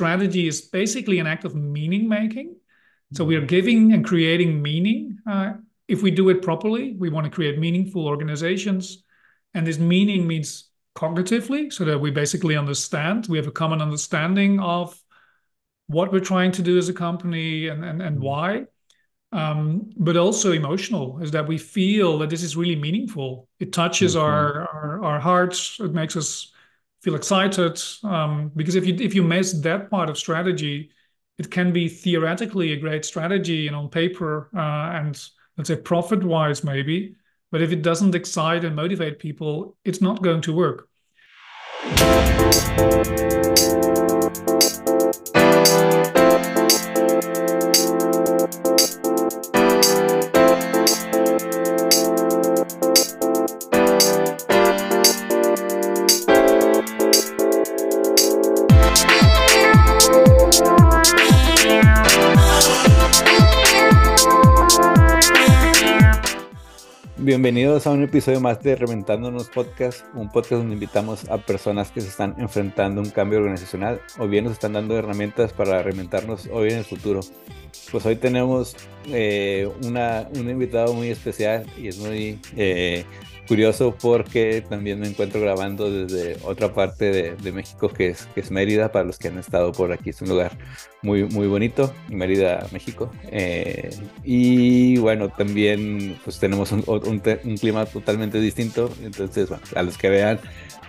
strategy is basically an act of meaning making. So we are giving and creating meaning. Uh, if we do it properly, we want to create meaningful organizations. And this meaning means cognitively, so that we basically understand, we have a common understanding of what we're trying to do as a company and, and, and why. Um, but also emotional is that we feel that this is really meaningful. It touches mm-hmm. our, our, our hearts. It makes us feel excited. Um, because if you if you miss that part of strategy, it can be theoretically a great strategy and on paper uh, and let's say profit wise maybe, but if it doesn't excite and motivate people, it's not going to work. Bienvenidos a un episodio más de Reventándonos Podcast, un podcast donde invitamos a personas que se están enfrentando a un cambio organizacional o bien nos están dando herramientas para reinventarnos hoy en el futuro. Pues hoy tenemos eh, una, un invitado muy especial y es muy eh, curioso porque también me encuentro grabando desde otra parte de, México que es, que es Mérida, para los que han estado por aquí, es un lugar muy, muy bonito, Mérida, México. Eh, y bueno, también pues tenemos un, clima totalmente distinto, entonces a los que vean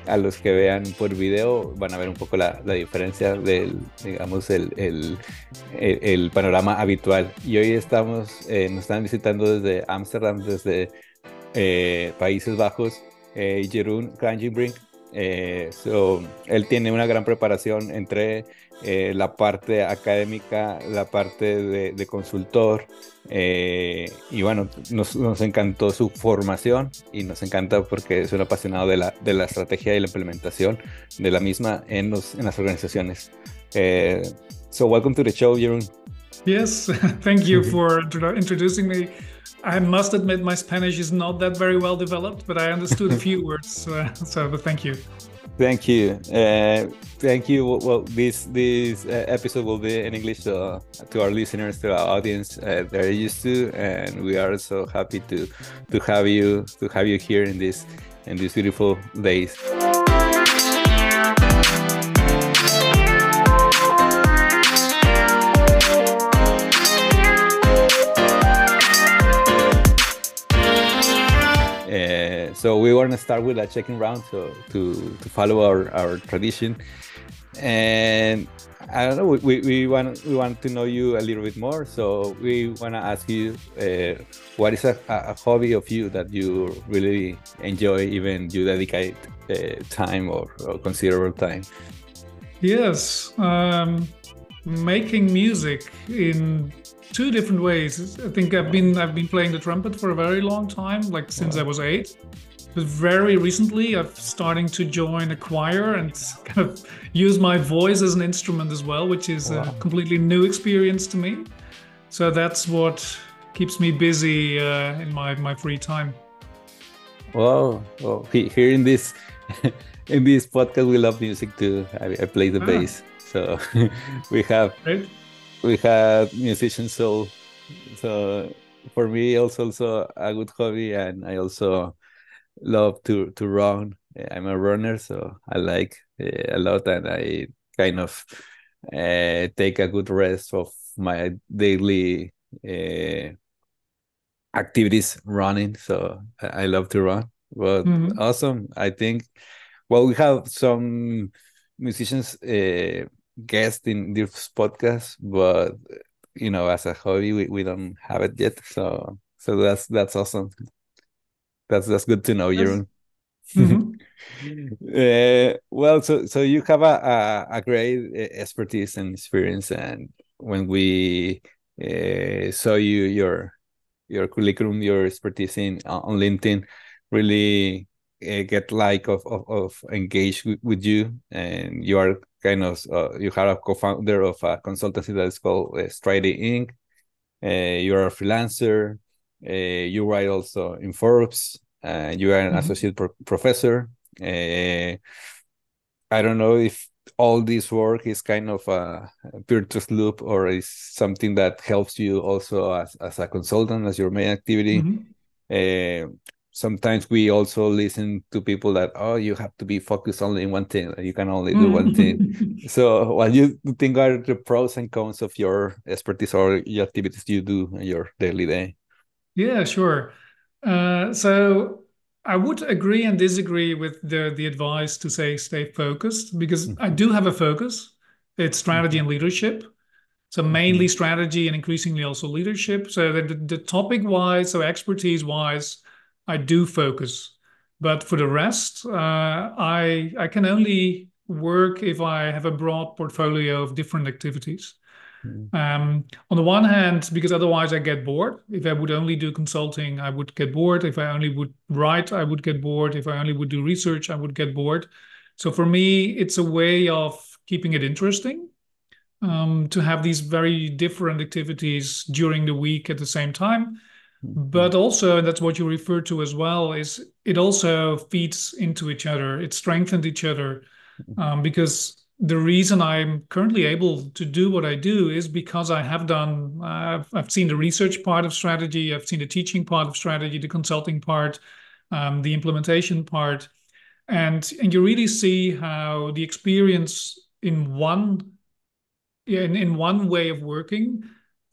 a los que vean por video van a ver un poco la, diferencia del, digamos, el, el, panorama habitual. Y hoy estamos, eh, nos están visitando desde Ámsterdam, desde eh, Países Bajos, eh, Jeroen Kranjenbrink. Eh, él tiene una gran preparación entre eh, la parte académica, la parte de, consultor, y bueno, nos, nos, encantó su formación y nos encanta porque es un apasionado de la, de la estrategia y la implementación de la misma en, los, en las organizaciones. so, welcome to the show, Jeroen. Yes, thank you for introducing me. I must admit my Spanish is not that very well developed, but I understood a few words. Uh, so, but thank you. Thank you. Uh, thank you. Well, this this uh, episode will be in English to, to our listeners, to our audience. Uh, they're used to, and we are so happy to to have you to have you here in this in these beautiful days. So we want to start with a checking round so to, to follow our, our tradition. And I don't know, we, we want we want to know you a little bit more. So we want to ask you, uh, what is a, a hobby of you that you really enjoy, even you dedicate uh, time or, or, considerable time? Yes, um, making music in two different ways. I think I've been I've been playing the trumpet for a very long time, like since wow. I was eight. But very recently, I'm starting to join a choir and kind of use my voice as an instrument as well, which is wow. a completely new experience to me. So that's what keeps me busy uh, in my, my free time. Wow! Well, here in this in this podcast, we love music too. I, I play the ah. bass, so we have right. we have musicians. So so for me, also also a good hobby, and I also love to to run. I'm a runner, so I like uh, a lot, and I kind of uh, take a good rest of my daily uh, activities running. So I love to run. But mm-hmm. awesome! I think. Well, we have some musicians uh, guests in this podcast, but you know, as a hobby, we, we don't have it yet. So so that's that's awesome. That's that's good to know, Jeroen. Mm-hmm. uh, well, so so you have a, a, a great uh, expertise and experience, and when we uh, saw you your your curriculum, your expertise in on LinkedIn, really uh, get like of of, of engage with, with, you, and you are kind of uh, you are a co-founder of a consultancy that is called uh, Strategy Inc. Uh, you are a freelancer. Uh, you write also in Forbes. You are an mm -hmm. associate pro professor. Uh, I don't know if all this work is kind of a virtuous loop or is something that helps you also as, as a consultant as your main activity mm-hmm. uh, sometimes we also listen to people that oh you have to be focused only in one thing you can only do one thing mm-hmm. so what you think are the pros and cons of your expertise or your activities you do in your daily day yeah sure uh, so I would agree and disagree with the the advice to say stay focused because mm-hmm. I do have a focus. It's strategy mm-hmm. and leadership. So mainly mm-hmm. strategy and increasingly also leadership. So the, the topic wise, so expertise wise, I do focus. But for the rest, uh, I I can only work if I have a broad portfolio of different activities. Mm. Um, on the one hand, because otherwise I get bored. If I would only do consulting, I would get bored. If I only would write, I would get bored. If I only would do research, I would get bored. So for me, it's a way of keeping it interesting um, to have these very different activities during the week at the same time. Mm-hmm. But also, and that's what you refer to as well, is it also feeds into each other. It strengthens each other mm-hmm. um, because the reason I'm currently able to do what I do is because I have done, uh, I've seen the research part of strategy, I've seen the teaching part of strategy, the consulting part, um, the implementation part. And, and you really see how the experience in one in, in one way of working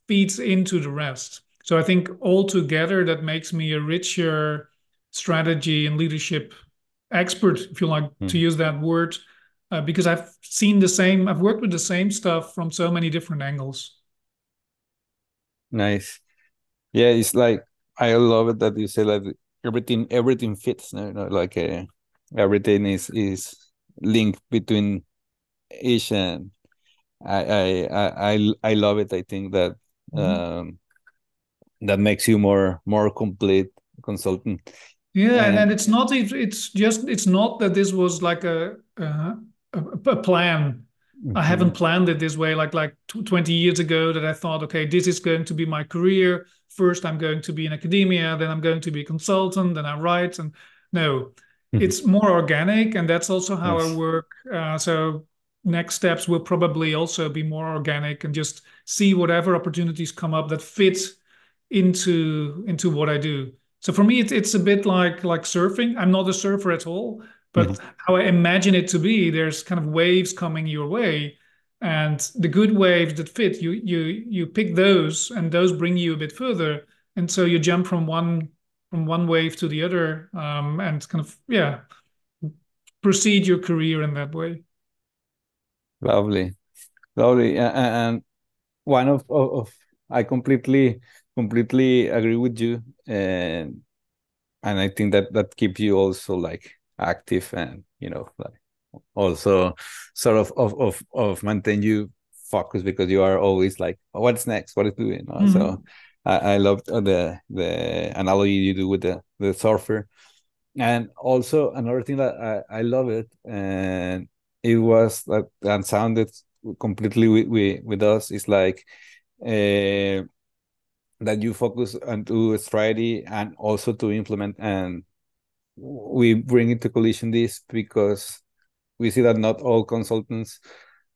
feeds into the rest. So I think altogether that makes me a richer strategy and leadership expert, if you like mm. to hmm. use that word, uh, because I've seen the same, I've worked with the same stuff from so many different angles. Nice. Yeah, it's like I love it that you say like everything everything fits. You know, like uh, everything is is linked between each, and I I I I love it. I think that mm-hmm. um, that makes you more more complete consultant. Yeah, and, and it's not it's just it's not that this was like a, a a, plan. Mm-hmm. I haven't planned it this way like like 20 years ago that I thought, okay, this is going to be my career. First, I'm going to be in academia, then I'm going to be a consultant, then I write. And no, mm-hmm. it's more organic, and that's also how yes. I work. Uh, so next steps will probably also be more organic and just see whatever opportunities come up that fit into into what I do. So for me, it, it's a bit like like surfing. I'm not a surfer at all, but mm-hmm. how I imagine it to be, there's kind of waves coming your way, and the good waves that fit, you you you pick those, and those bring you a bit further, and so you jump from one from one wave to the other, um, and kind of yeah, proceed your career in that way. Lovely, lovely, and one of, of, of I completely completely agree with you, and and I think that that keeps you also like active and you know like also sort of of of, of maintain you focus because you are always like oh, what's next? What is doing? Mm-hmm. so I, I love the the analogy you do with the the surfer. And also another thing that I, I love it and it was that and sounded completely with, with, with us is like uh, that you focus on to strategy and also to implement and we bring into collision this because we see that not all consultants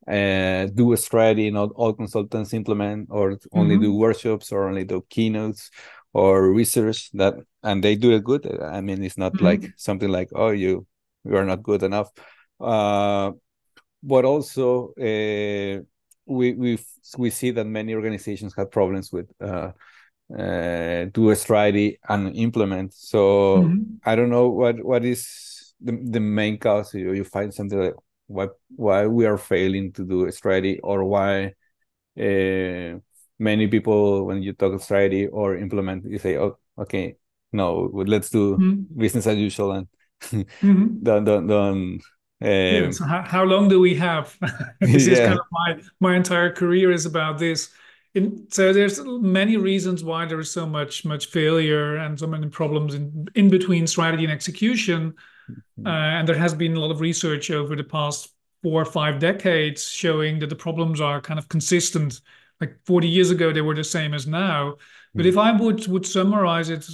uh, do a strategy, not all consultants implement or only mm-hmm. do workshops or only do keynotes or research that and they do it good. I mean, it's not mm-hmm. like something like, oh, you you are not good enough. Uh, but also uh, we we we see that many organizations have problems with uh, do a strategy and implement. So mm-hmm. I don't know what what is the, the main cause. You, you find something like why why we are failing to do a strategy or why uh, many people when you talk strategy or implement you say oh okay no let's do mm-hmm. business as usual and mm-hmm. don't don't don't um, yeah, so how, how long do we have this yeah. is kind of my my entire career is about this in, so there's many reasons why there is so much much failure and so many problems in in between strategy and execution mm-hmm. uh, and there has been a lot of research over the past four or five decades showing that the problems are kind of consistent like 40 years ago they were the same as now but mm-hmm. if i would would summarize it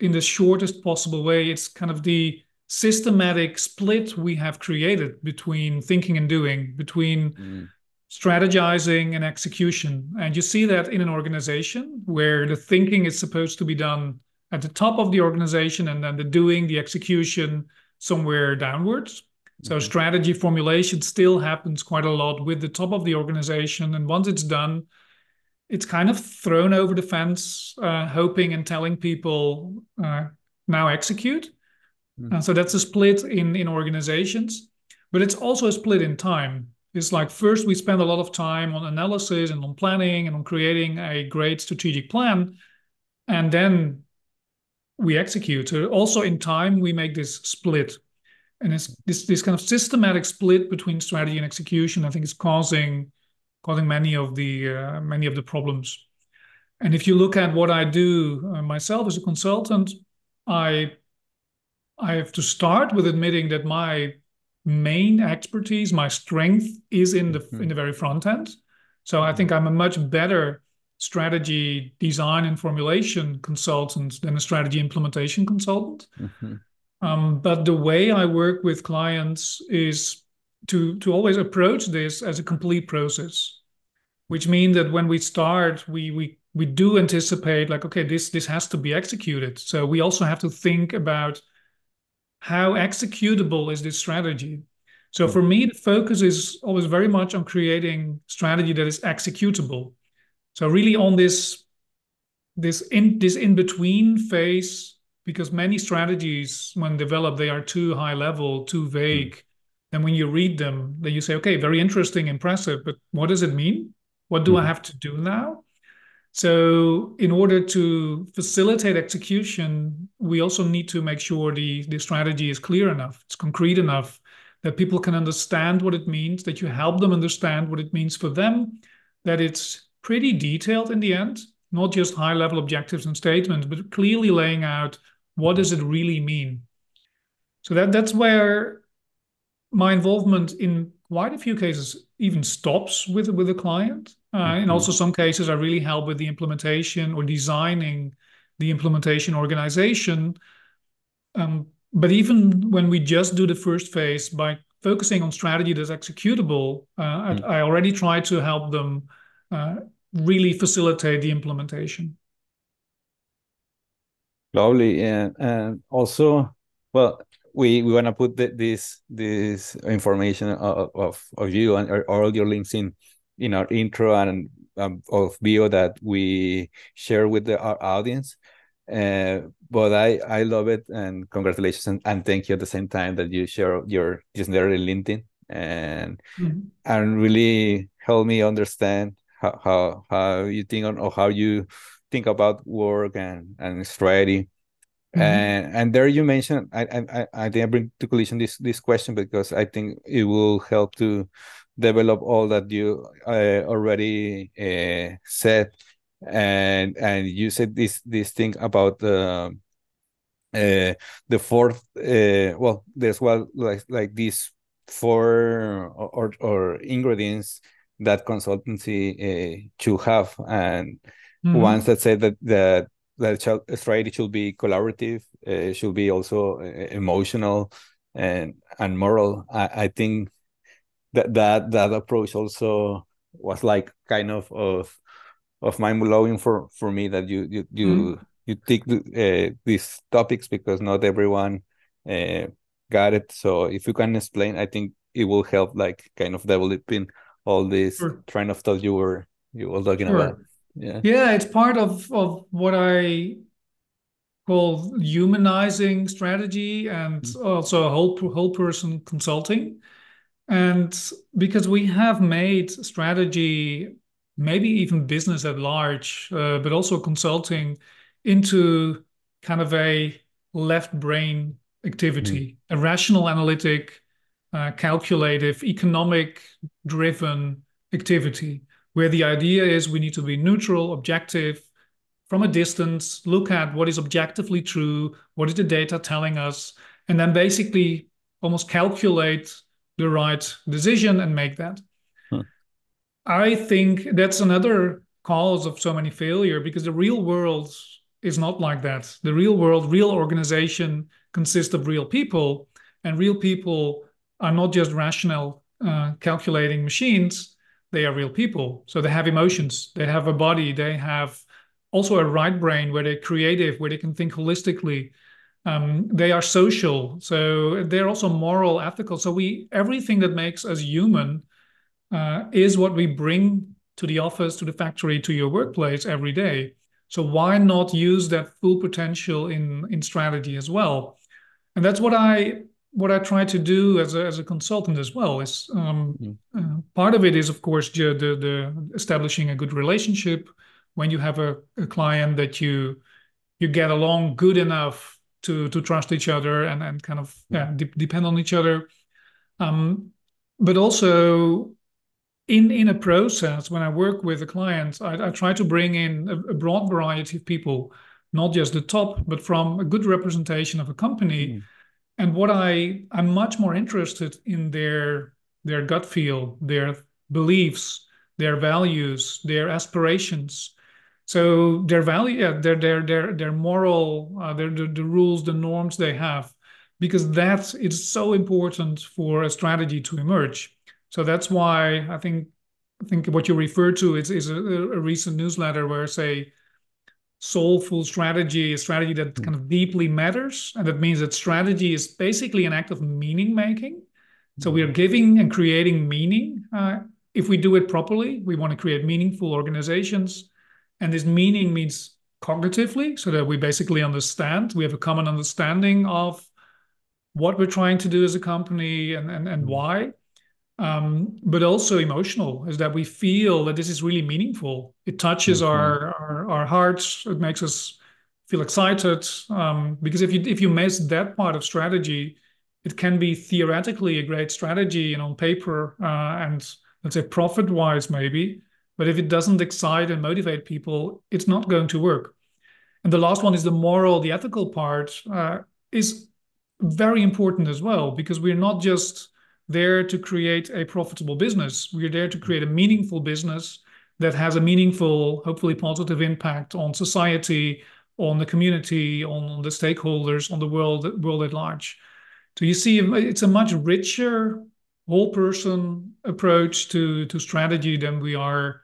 in the shortest possible way it's kind of the systematic split we have created between thinking and doing, between mm. Strategizing and execution. And you see that in an organization where the thinking is supposed to be done at the top of the organization and then the doing, the execution somewhere downwards. So mm-hmm. strategy formulation still happens quite a lot with the top of the organization. And once it's done, it's kind of thrown over the fence, uh, hoping and telling people uh, now execute. Mm. so that's a split in in organizations, but it's also a split in time. It's like first we spend a lot of time on analysis and on planning and on creating a great strategic plan, and then we execute. So also in time we make this split, and it's this this kind of systematic split between strategy and execution. I think is causing causing many of the uh, many of the problems. And if you look at what I do uh, myself as a consultant, I I have to start with admitting that my main expertise, my strength is in the mm-hmm. in the very front end. So I think I'm a much better strategy design and formulation consultant than a strategy implementation consultant. Mm-hmm. Um, but the way I work with clients is to to always approach this as a complete process, which means that when we start, we we we do anticipate like okay, this this has to be executed. So we also have to think about how executable is this strategy? So for me, the focus is always very much on creating strategy that is executable. So really on this this in this in between phase, because many strategies when developed they are too high level, too vague. Mm. And when you read them, then you say, okay, very interesting, impressive, but what does it mean? What do. I hmm. have to do now? So in order to facilitate execution, we also need to make sure the, the strategy is clear enough, it's concrete enough, that people can understand what it means, that you help them understand what it means for them, that it's pretty detailed in the end, not just high level objectives and statements, but clearly laying out what does it really mean. So that that's where my involvement in quite a few cases even stops with with a client. Uh, mm-hmm. And also some cases I really help with the implementation or designing the implementation organization. Um, but even when we just do the first phase by focusing on strategy that's executable, uh, mm-hmm. I, I, already try to help them uh, really facilitate the implementation. Lovely, and and also, well, we we want to put the, this this information of, of, of you and all your links in in our intro and um, of bio that we share with the, our audience. Uh, but I I love it and congratulations and, and thank you at the same time that you share your just there in LinkedIn and mm-hmm. and really help me understand how how, how you think on or how you think about work and and strategy Mm-hmm. And and there you mentioned I I I think I bring to collision this this question because I think it will help to develop all that you uh, already uh, said. And and you said this this thing about the uh, the fourth uh, well there's well like like these four or or ingredients that consultancy uh, should have. And mm ones that say that that that strategy should be collaborative, uh, should be also uh, emotional and and moral. I, I think that that that approach also was like kind of of of mind blowing for for me that you you you mm. you take uh, these topics because not everyone uh, got it. So if you can explain, I think it will help like kind of developing all this sure. train of thought you were you were talking sure. about yeah yeah it's part of of what i call humanizing strategy and mm-hmm. also whole whole person consulting and because we have made strategy maybe even business at large uh, but also consulting into kind of a left brain activity mm-hmm. a rational analytic uh, calculative economic driven activity where the idea is we need to be neutral, objective, from a distance, look at what is objectively true, what is the data telling us, and then basically almost calculate the right decision and make that. Hmm. I think that's another cause of so many failure because the real world is not like that. The real world, real organization consists of real people, and real people are not just rational uh, calculating machines. They are real people. So they have emotions, they have a body, they have also a right brain where they're creative, where they can think holistically. Um, they are social, so they're also moral, ethical. So we everything that makes us human uh, is what we bring to the office, to the factory, to your workplace every day. So why not use that full potential in in strategy as well? And that's what I what I try to do as a, as a consultant as well is um, mm. uh, part of it is of course the, the, the establishing a good relationship when you have a, a client that you you get along good enough to to trust each other and and kind of yeah. de- depend on each other. Um, but also in in a process when i work with a client i, I try to bring in a, a, broad variety of people not just the top but from a good representation of a company. Mm. and what i i'm much more interested in their their gut feel their beliefs their values their aspirations so their value yeah, their their their their moral uh, their the, the rules the norms they have because that is so important for a strategy to emerge so that's why I think I think what you refer to is is a, a recent newsletter where say soulful strategy, a strategy that mm. kind of deeply matters, and that means that strategy is basically an act of meaning making. So we are giving and creating meaning. Uh, if we do it properly, we want to create meaningful organizations, and this meaning means cognitively, so that we basically understand. We have a common understanding of what we're trying to do as a company and and, and why um, but also emotional is that we feel that this is really meaningful. It touches mm-hmm. our, our, our hearts. It makes us feel excited. Um, because if you if you miss that part of strategy, it can be theoretically a great strategy and on paper uh, and let's say profit wise maybe, but if it doesn't excite and motivate people, it's not going to work. And the last one is the moral, the ethical part uh, is very important as well because we're not just there to create a profitable business. We're there to create a meaningful business that has a meaningful, hopefully positive impact on society, on the community, on, the stakeholders, on the world world at large. So you see, it's a much richer whole person approach to to strategy than we are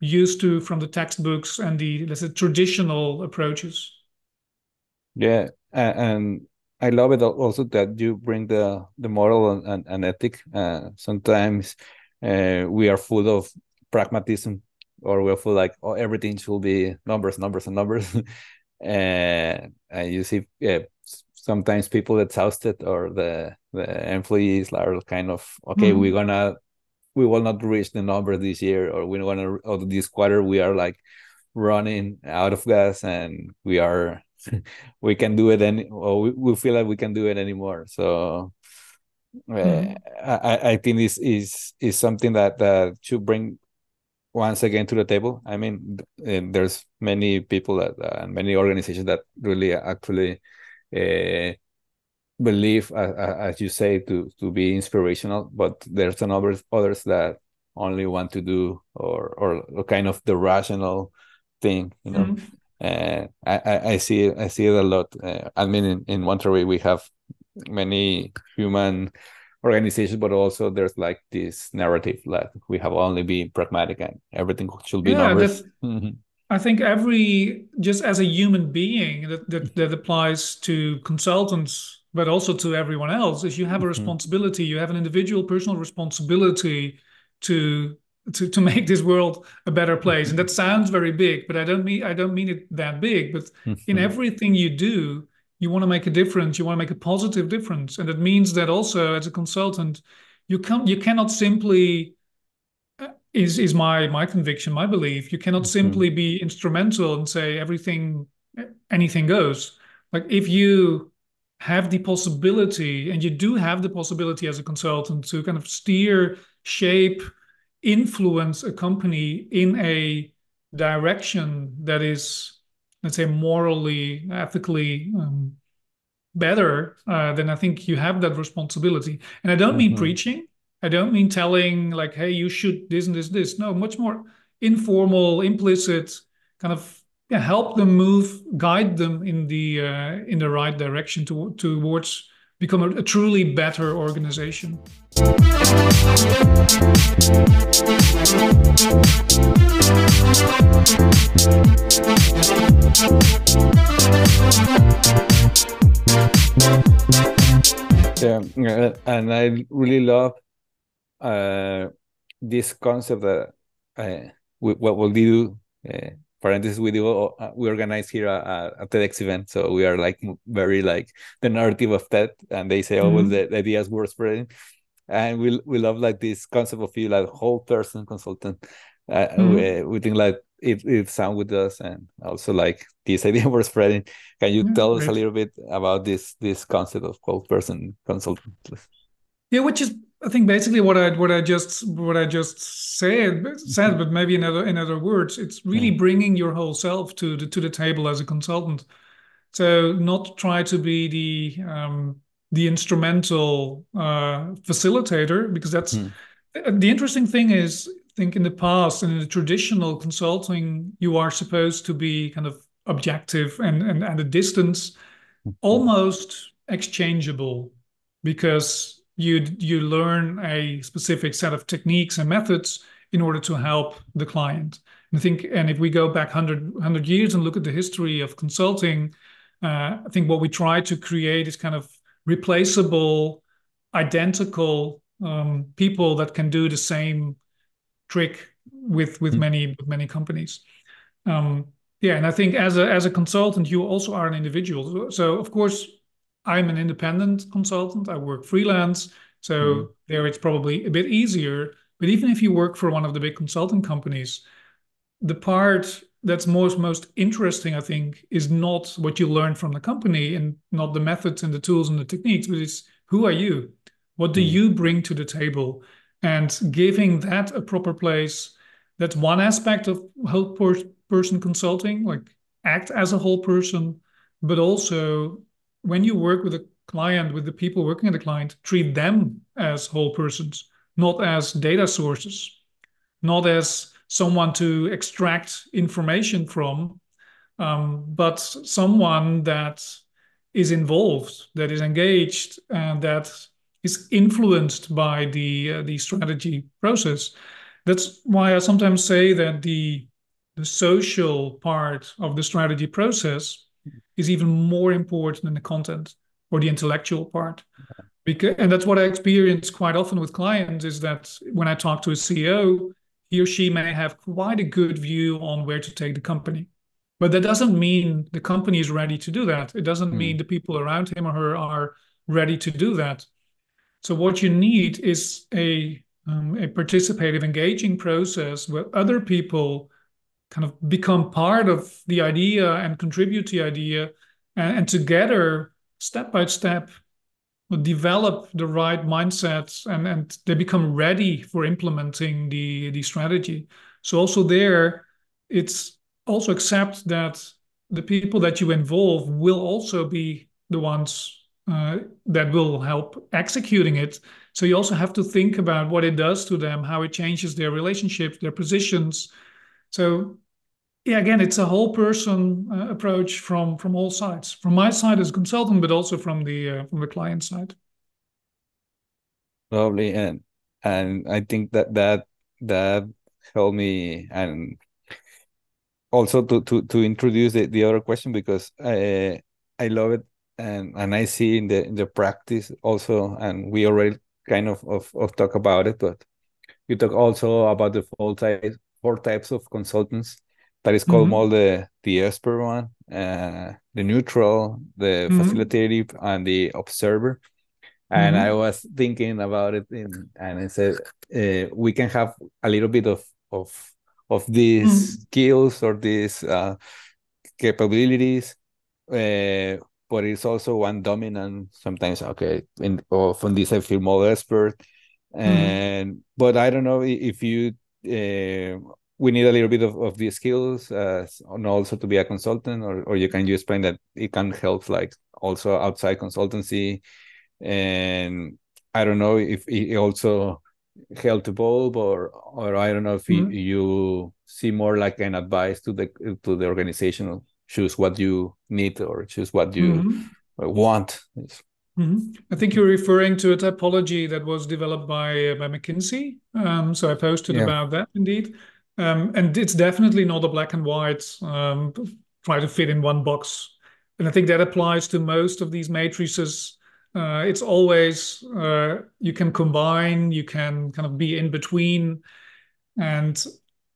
used to from the textbooks and the let's say traditional approaches. Yeah, and I love it also that you bring the the moral and, and, and ethic. Uh, sometimes uh, we are full of pragmatism, or we're full like oh everything should be numbers, numbers, and numbers. and, and you see, yeah, sometimes people exhausted or the the employees are kind of okay, mm-hmm. we're gonna we will not reach the number this year, or we're gonna or this quarter we are like running out of gas and we are we can do it any or we, we feel like we can do it anymore so uh, mm. I, I think this is is something that that should bring once again to the table i mean there's many people that uh, and many organizations that really actually uh, believe uh, as you say to to be inspirational but there's some others others that only want to do or or kind of the rational thing you know mm uh, I, I see it, I see it a lot. Uh, I mean, in, in Monterrey, we have many human organizations, but also there's like this narrative that we have only been pragmatic and everything should be yeah, numbers. Mm-hmm. I think every just as a human being that, that that applies to consultants, but also to everyone else, is you have a mm-hmm. responsibility. You have an individual, personal responsibility to to, to make this world a better place and that sounds very big but i don't mean i don't mean it that big but in mm-hmm. everything you do you want to make a difference you want to make a positive difference and it means that also as a consultant you can you cannot simply uh, is is my my conviction my belief you cannot mm-hmm. simply be instrumental and say everything anything goes like if you have the possibility and you do have the possibility as a consultant to kind of steer shape influence a company in a direction that is, let's say, morally, ethically um, better, uh, then I think you have that responsibility. And I don't mm-hmm. mean preaching. I don't mean telling like, "Hey, you should this and this this." No, much more informal, implicit, kind of yeah, help them move, guide them in the uh, in the right direction to, towards become a, a truly better organization. Yeah, and I really love uh, this concept that uh, what we do. Uh, parenthesis, we do uh, we organize here a, a, TEDx event, so we are like very like the narrative of TED, and they say always mm -hmm. the, the ideas were spreading, and we we love like this concept of you like whole person consultant. Uh, mm -hmm. we, we think like it it sound with us and also like this idea we're spreading can you yeah, tell us a little bit about this this concept of whole person consultant yeah which is i think basically what i what i just what i just said said but maybe in other in other words it's really mm. bringing your whole self to the to the table as a consultant so not try to be the um the instrumental uh facilitator because that's mm. the interesting thing is I think in the past and in the traditional consulting, you are supposed to be kind of objective and, and at a distance, mm-hmm. almost exchangeable, because you you learn a specific set of techniques and methods in order to help the client. And I think, and if we go back 100, 100 years and look at the history of consulting, uh, I think what we try to create is kind of replaceable, identical um, people that can do the same trick with with mm. many with many companies. Um, yeah, and I think as a as a consultant, you also are an individual. So of course, I'm an independent consultant. I work freelance, so mm. there it's probably a bit easier. But even if you work for one of the big consulting companies, the part that's most most interesting, I think, is not what you learn from the company and not the methods and the tools and the techniques, but it's who are you? What do mm. you bring to the table? and giving that a proper place that's one aspect of whole per- person consulting like act as a whole person but also when you work with a client with the people working at the client treat them as whole persons not as data sources not as someone to extract information from um, but someone that is involved that is engaged and that is influenced by the uh, the strategy process. That's why I sometimes say that the the social part of the strategy process is even more important than the content or the intellectual part. Because, and that's what I experience quite often with clients is that when I talk to a CEO, he or she may have quite a good view on where to take the company. But that doesn't mean the company is ready to do that. It doesn't mm. mean the people around him or her are ready to do that. So what you need is a um, a participative, engaging process where other people kind of become part of the idea and contribute to the idea, and, and together, step by step, develop the right mindsets and, and they become ready for implementing the, the strategy. So also there, it's also accept that the people that you involve will also be the ones uh, that will help executing it. So you also have to think about what it does to them, how it changes their relationships, their positions. So yeah, again, it's a whole person uh, approach from from all sides, from my side as a consultant, but also from the uh, from the client side. Lovely, and and I think that that that helped me and also to to to introduce the, the other question because I I love it and and I see in the in the practice also, and we already kind of of, of talk about it, but you talk also about the four types four types of consultants that is called mm -hmm. more the the expert one, uh, the neutral, the mm -hmm. facilitative, and the observer. And mm -hmm. I was thinking about it, in, and I said uh, we can have a little bit of of of these mm-hmm. skills or these uh, capabilities uh, but it's also one dominant sometimes okay in or from this i feel more expert mm-hmm. and but i don't know if you we need a little bit of, of these skills uh, and also to be a consultant or, or you can you explain that it can help like also outside consultancy and i don't know if it also help to evolve or or i don't know if mm-hmm. you, you see more like an advice to the to the organization choose what you need or choose what you mm-hmm. want mm-hmm. i think you're referring to a typology that was developed by uh, by mckinsey. Um, so i posted yeah. about that indeed. Um, and it's definitely not a black and white um, try to fit in one box. And i think that applies to most of these matrices. Uh, it's always uh, you can combine, you can kind of be in between, and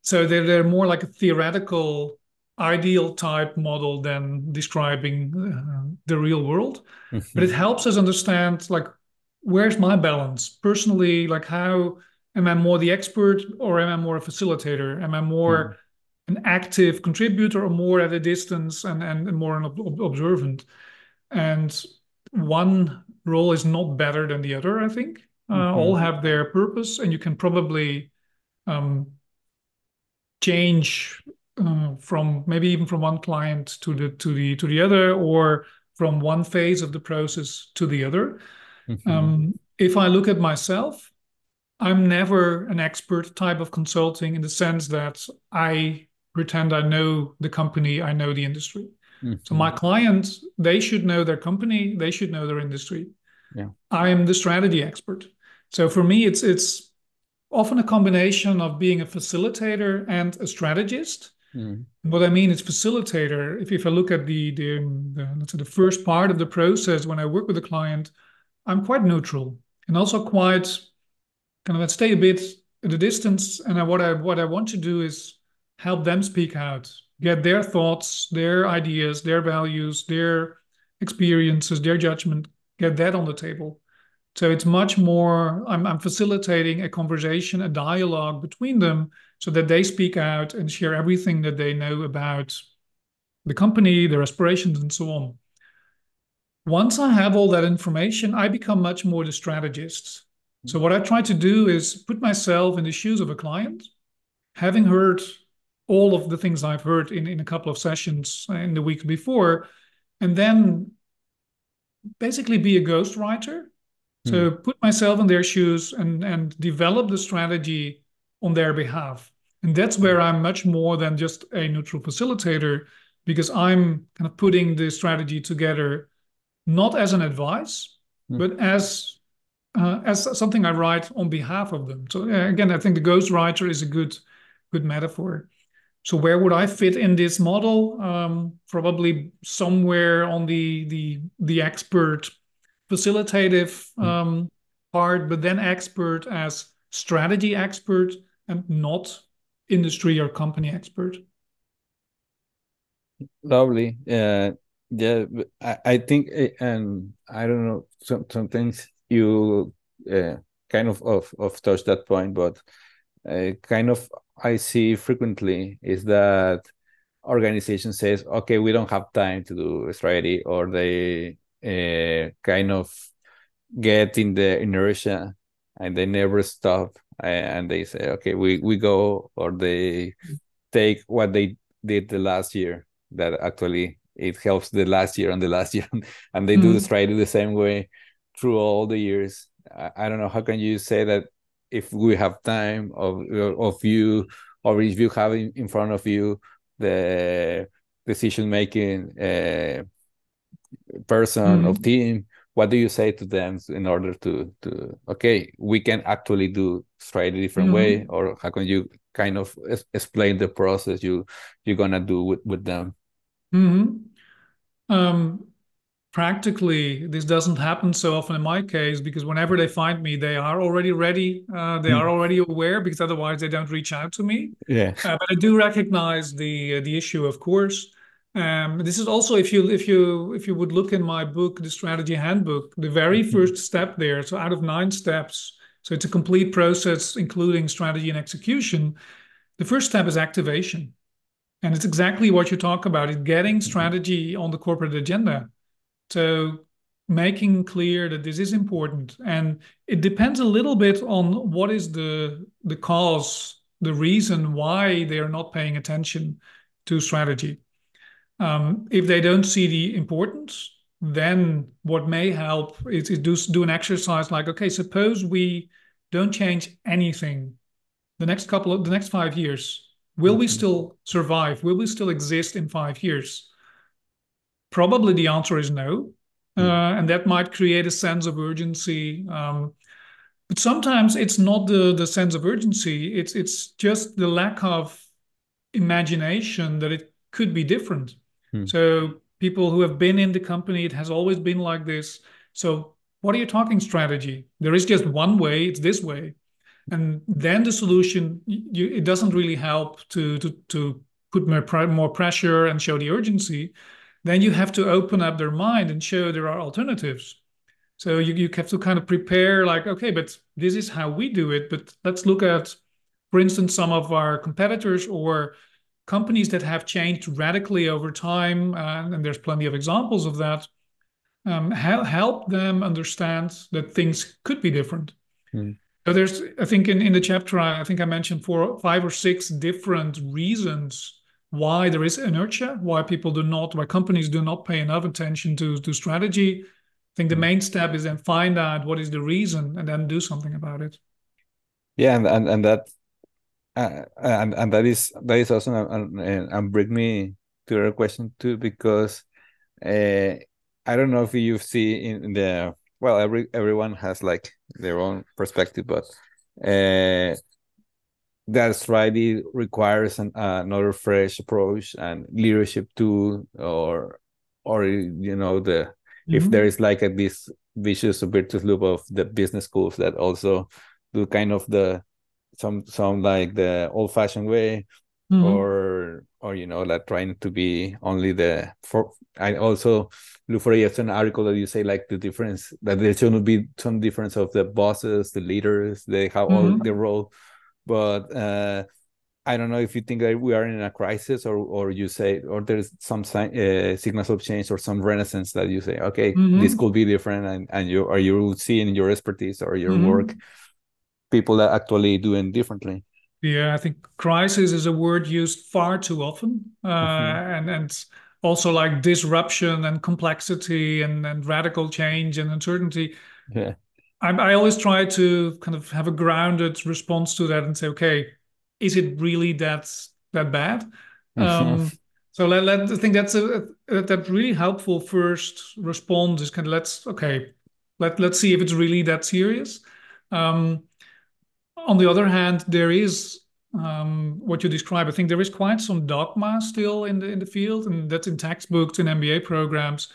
so they're they're more like a theoretical ideal type model than describing uh, the real world. Mm-hmm. But it helps us understand like where's my balance personally, like how am I more the expert or am I more a facilitator? Am I more mm. an active contributor or more at a distance and and, more an ob- observant? And one role is not better than the other, I think. Uh, mm-hmm. All have their purpose, and you can probably um, change uh, from maybe even from one client to the to the to the other, or from one phase of the process to the other. Mm-hmm. Um, if I look at myself, I'm never an expert type of consulting in the sense that I pretend I know the company, I know the industry. Mm-hmm. So my clients, they should know their company, they should know their industry. Yeah. I am the strategy expert. So for me, it's it's often a combination of being a facilitator and a strategist. Mm. What I mean is facilitator. If, if I look at the, the, the let's say the first part of the process when I work with a client, I'm quite neutral and also quite kind of I stay a bit at a distance. And I, what I what I want to do is help them speak out, get their thoughts, their ideas, their values, their experiences, their judgment, get that on the table. So it's much more, I'm, I'm facilitating a conversation, a dialogue between them so that they speak out and share everything that they know about the company, their aspirations, and so on. Once I have all that information, I become much more the strategist. So, what I try to do is put myself in the shoes of a client, having heard all of the things I've heard in, in a couple of sessions in the week before, and then basically be a ghostwriter. So mm. put myself in their shoes and and develop the strategy on their behalf. And that's where I'm much more than just a neutral facilitator because I'm kind of putting the strategy together not as an advice, mm. but as uh, as something I write on behalf of them. So uh, again, I think the ghostwriter is a good good metaphor. So where would I fit in this model? Um, probably somewhere on the the the expert facilitative hmm. um, part, but then expert as strategy expert and not industry or company expert. Lovely. Uh, yeah, I, I think, eh, and I don't know, some, sometimes you uh, kind of, of of touch that point, but uh, kind of I see frequently is that organization says, okay, we don't have time to do strategy, or they uh, kind of get in the inertia and they never stop and they say, okay, we, we go, or they take what they did the last year that actually it helps the last year and the last year and they mm-hmm. do the strategy the same way through all the years. I, I don't know how can you say that if we have time of of you or if you have in, in front of you the decision making uh, person mm of team what do you say to them in order to to okay we can actually do straight a different mm -hmm. way or how can you kind of explain the process you you're gonna do with with them mm -hmm. um practically this doesn't happen so often in my case because whenever they find me they are already ready uh, they mm. are already aware because otherwise they don't reach out to me yeah uh, but i do recognize the uh, the issue of course um, this is also if you if you if you would look in my book the strategy handbook the very mm-hmm. first step there so out of nine steps so it's a complete process including strategy and execution the first step is activation and it's exactly what you talk about it getting mm-hmm. strategy on the corporate agenda so making clear that this is important and it depends a little bit on what is the the cause the reason why they are not paying attention to strategy um, if they don't see the importance then what may help is, is do, do an exercise like okay suppose we don't change anything the next couple of the next five years. Will we mm-hmm. still survive? Will we still exist in five years? Probably the answer is no. Mm. uh, and that might create a sense of urgency um, but sometimes it's not the the sense of urgency. It's it's just the lack of imagination that it could be different hmm. so people who have been in the company it has always been like this. So what are you talking strategy? There is just one way it's this way. And then the solution you, it doesn't really help to to to put more, more pressure and show the urgency. Then you have to open up their mind and show there are alternatives. So you, you have to kind of prepare like okay but this is how we do it but let's look at for instance some of our competitors or companies that have changed radically over time uh, and there's plenty of examples of that um, help them understand that things could be different mm. So there's, I think in, in the chapter, I think I mentioned four, five or six different reasons why there is inertia, why people do not, why companies do not pay enough attention to, to strategy. I think the main step is then find out what is the reason and then do something about it. Yeah, and and, and that uh, and and that is that is also and, and bring me to your question too because uh, I don't know if you see in the well every everyone has like their own perspective but uh that strategy requires an, uh, another fresh approach and leadership too or or you know the mm-hmm. if there is like a this vicious virtuous loop of the business schools that also do kind of the some some like the old fashioned way mm-hmm. or or you know like trying to be only the for i also look for a an article that you say like the difference that there shouldn't be some difference of the bosses the leaders they have mm-hmm. all their role but uh I don't know if you think that we are in a crisis or or you say or there's some sign, uh, signals of change or some renaissance that you say okay mm-hmm. this could be different and and you are you seeing your expertise or your mm-hmm. work people are actually doing differently yeah, I think crisis is a word used far too often, uh, mm-hmm. and and also like disruption and complexity and, and radical change and uncertainty. Yeah, I, I always try to kind of have a grounded response to that and say, okay, is it really that that bad? Mm-hmm. Um, so let, let I think that's a, a that really helpful first response is kind of let's okay, let let's see if it's really that serious. Um, on the other hand, there is um, what you describe. I think there is quite some dogma still in the in the field, and that's in textbooks and MBA programs.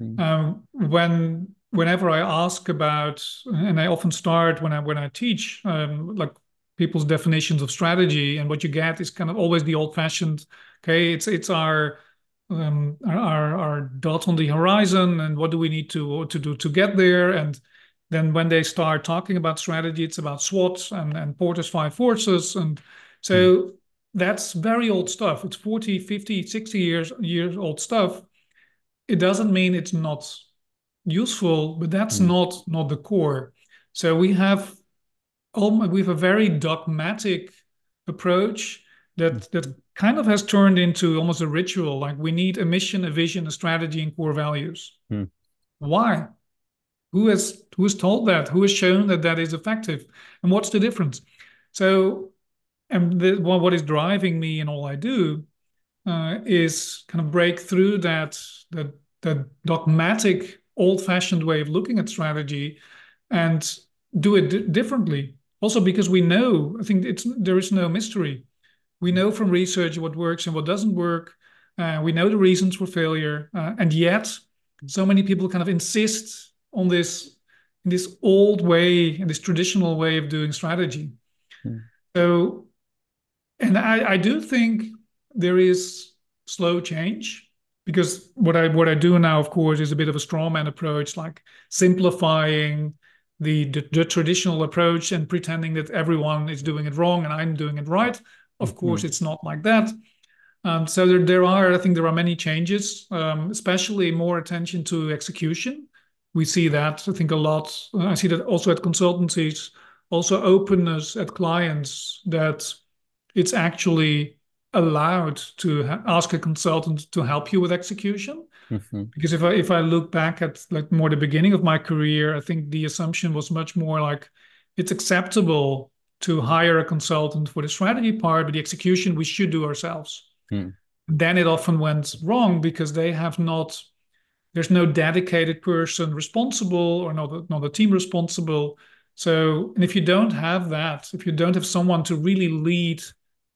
Mm. Um, when whenever I ask about, and I often start when I when I teach, um, like people's definitions of strategy, and what you get is kind of always the old-fashioned. Okay, it's it's our um, our, our dot on the horizon, and what do we need to to do to get there, and then when they start talking about strategy, it's about SWOT and, and Porter's five forces. And so mm. that's very old stuff. It's 40, 50, 60 years, years old stuff. It doesn't mean it's not useful, but that's mm. not, not the core. So we have we have a very dogmatic approach that mm. that kind of has turned into almost a ritual. Like we need a mission, a vision, a strategy, and core values. Mm. Why? Who has who has told that? Who has shown that that is effective? And what's the difference? So, and the, what is driving me in all I do uh, is kind of break through that that that dogmatic, old-fashioned way of looking at strategy, and do it differently. Also, because we know, I think it's there is no mystery. We know from research what works and what doesn't work. Uh, we know the reasons for failure, uh, and yet so many people kind of insist on this in this old way, in this traditional way of doing strategy. Hmm. So, and I, I do think there is slow change because what I what I do now, of course, is a bit of a strawman approach, like simplifying the, the, the traditional approach and pretending that everyone is doing it wrong and I'm doing it right. Of mm-hmm. course, it's not like that. Um, so there, there are, I think, there are many changes, um, especially more attention to execution we see that I think a lot. I see that also at consultancies, also openness at clients that it's actually allowed to ask a consultant to help you with execution. Mm-hmm. Because if I if I look back at like more the beginning of my career, I think the assumption was much more like it's acceptable to hire a consultant for the strategy part, but the execution we should do ourselves. Hmm. Then it often went wrong because they have not. There's no dedicated person responsible or not a, not a team responsible. So, and if you don't have that, if you don't have someone to really lead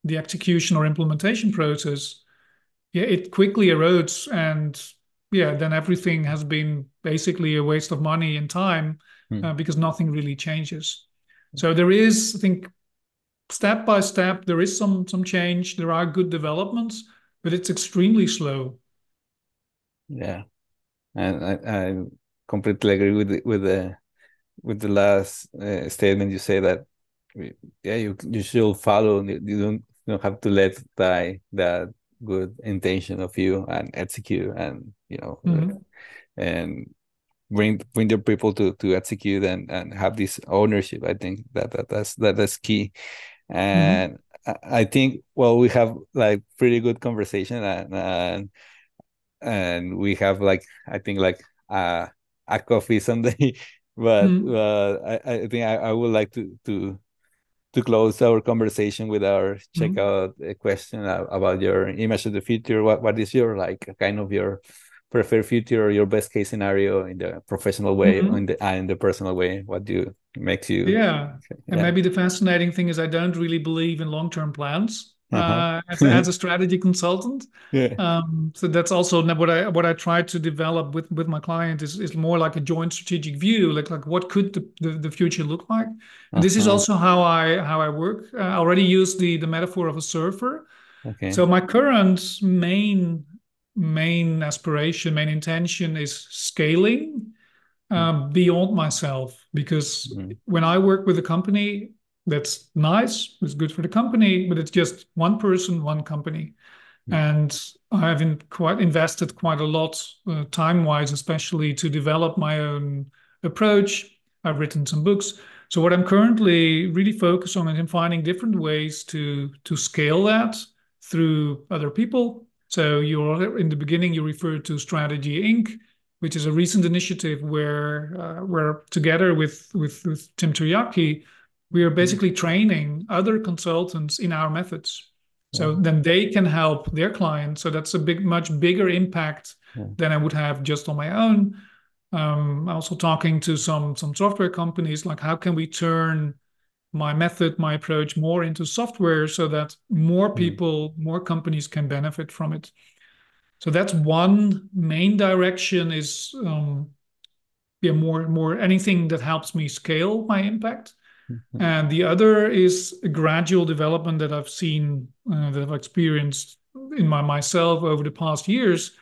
the execution or implementation process, yeah, it quickly erodes and yeah, then everything has been basically a waste of money and time Hmm. uh, because nothing really changes. So there is, I think, step by step, there is some some change. There are good developments, but it's extremely slow. Yeah, and I, I completely agree with the, with the with the last uh, statement. You say that yeah, you you should follow. You don't you don't have to let die that good intention of you and execute and you know Mhm. and bring bring your people to to execute and and have this ownership. I think that, that that's that that's key. And I, I think well we have like pretty good conversation and and and we have like I think like uh, a coffee someday. But Mhm. uh, I, I think I, I would like to to to close our conversation with our checkout uh, question about your image of the future. What what is your like kind of your preferred future or your best case scenario in the professional way Mhm. in the and in the personal way? What do you makes you Yeah. And maybe the fascinating thing is I don't really believe in long-term plans Uh-huh. uh, as, as a strategy consultant. yeah Um, so that's also what I what I try to develop with with my client is is more like a joint strategic view, like like what could the, the, the future look like. And this is Uh-huh. also how I how I work. Uh, I already used the the metaphor of a surfer. okay So my current main main aspiration, main intention is scaling uh, beyond myself because Mhm. when I work with a company, that's nice, it's good for the company, but it's just one person, one company. Mm. And I've in quite invested quite a lot, uh, time-wise, especially to develop my own approach. I've written some books. So what I'm currently really focused on is in finding different ways to to scale that through other people. So you're in the beginning you referred to Strategy Inc which is a recent initiative where uh, where together with with, with Tim Teriyaki, we are basically training other consultants in our methods. So Wow. then they can help their clients. So that's a big, much bigger impact Yeah. than I would have just on my own. Um, also talking to some some software companies, like how can we turn my method, my approach more into software so that more Mm. people, more companies can benefit from it. So that's one main direction is um, yeah more more anything that helps me scale my impact. Mhm. And the other is a gradual development that I've seen uh, that I've experienced in my myself over the past years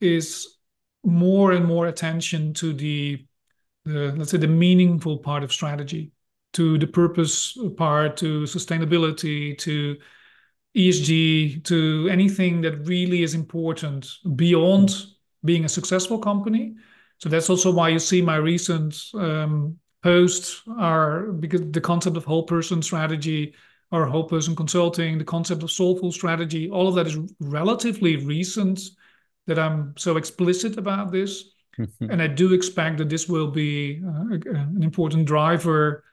is more and more attention to the the let's say the meaningful part of strategy, to the purpose part, to sustainability, to ESG, to anything that really is important beyond being a successful company. So that's also why you see my recent um, posts are because the concept of whole person strategy or whole person consulting, the concept of soulful strategy, all of that is relatively recent that I'm so explicit about this. And I do expect that this will be uh, an important driver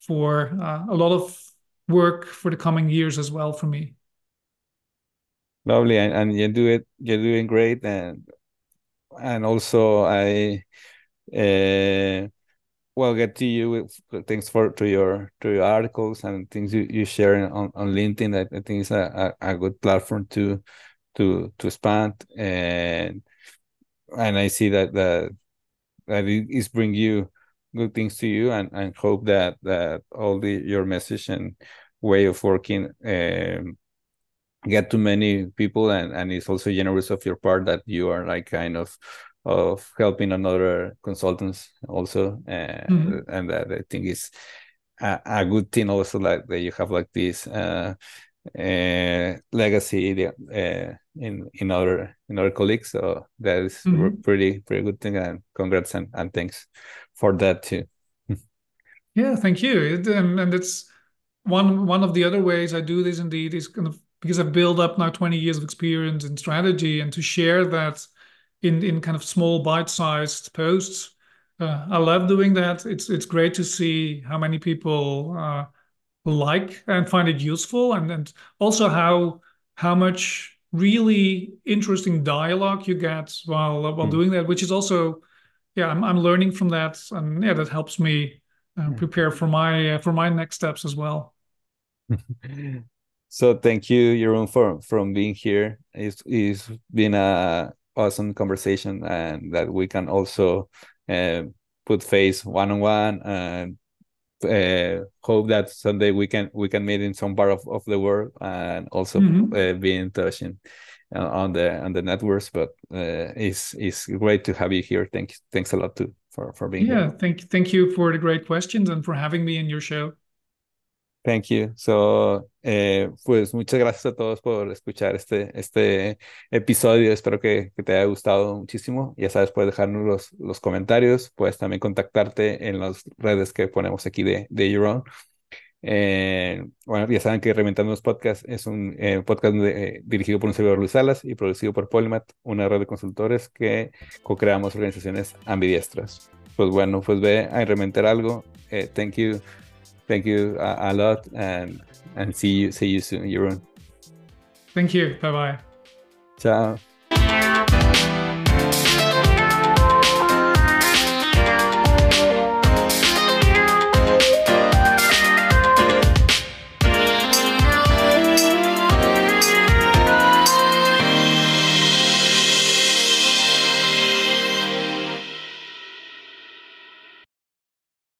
for uh, a lot of work for the coming years as well for me. Lovely, and, and you do it. You're doing great, and and also I, uh, well, get to you. with- Thanks for to your to your articles and things you, you share on, on LinkedIn. I, I think it's a, a, a good platform to to to expand and and I see that that that it is bring you good things to you and and hope that that all the your message and way of working um get to many people and and it's also generous of your part that you are like kind of of helping another consultants also uh, Mhm. and that i think is a, a good thing also like that you have like this uh, uh legacy uh, in in other in other colleagues so that is Mhm. pretty pretty good thing and congrats and, and thanks for that too Yeah, thank you. It, um, and it's one one of the other ways I do this indeed is kind of because I've built up now 20 years of experience in strategy and to share that in in kind of small bite-sized posts uh, I love doing that. It's it's great to see how many people uh, like and find it useful, and and also how how much really interesting dialogue you get while while mm. doing that, which is also yeah I'm I'm learning from that, and yeah that helps me uh, prepare for my uh, for my next steps as well. so thank you, Jeroen, for from being here. It's it's been a awesome conversation, and that we can also uh, put face one on one and uh, hope that someday we can we can meet in some part of, of the world and also mm-hmm. uh, be in touch in, uh, on the on the networks. But uh, it's it's great to have you here. Thanks thanks a lot too for for being yeah, here. Yeah, thank thank you for the great questions and for having me in your show. Thank you. So, eh, pues muchas gracias a todos por escuchar este, este episodio. Espero que, que, te haya gustado muchísimo. Ya sabes, puedes dejarnos los, los comentarios. Puedes también contactarte en las redes que ponemos aquí de, de Your eh, bueno, ya saben que Reventando los Podcasts es un eh, podcast dirigido por un servidor Luis Salas y producido por Polymath, una red de consultores que co-creamos organizaciones ambidiestras. Pues bueno, pues ve a inventar algo. thank you thank you a, a lot and and see you see you soon, Jeroen. Thank you. Bye bye. Ciao.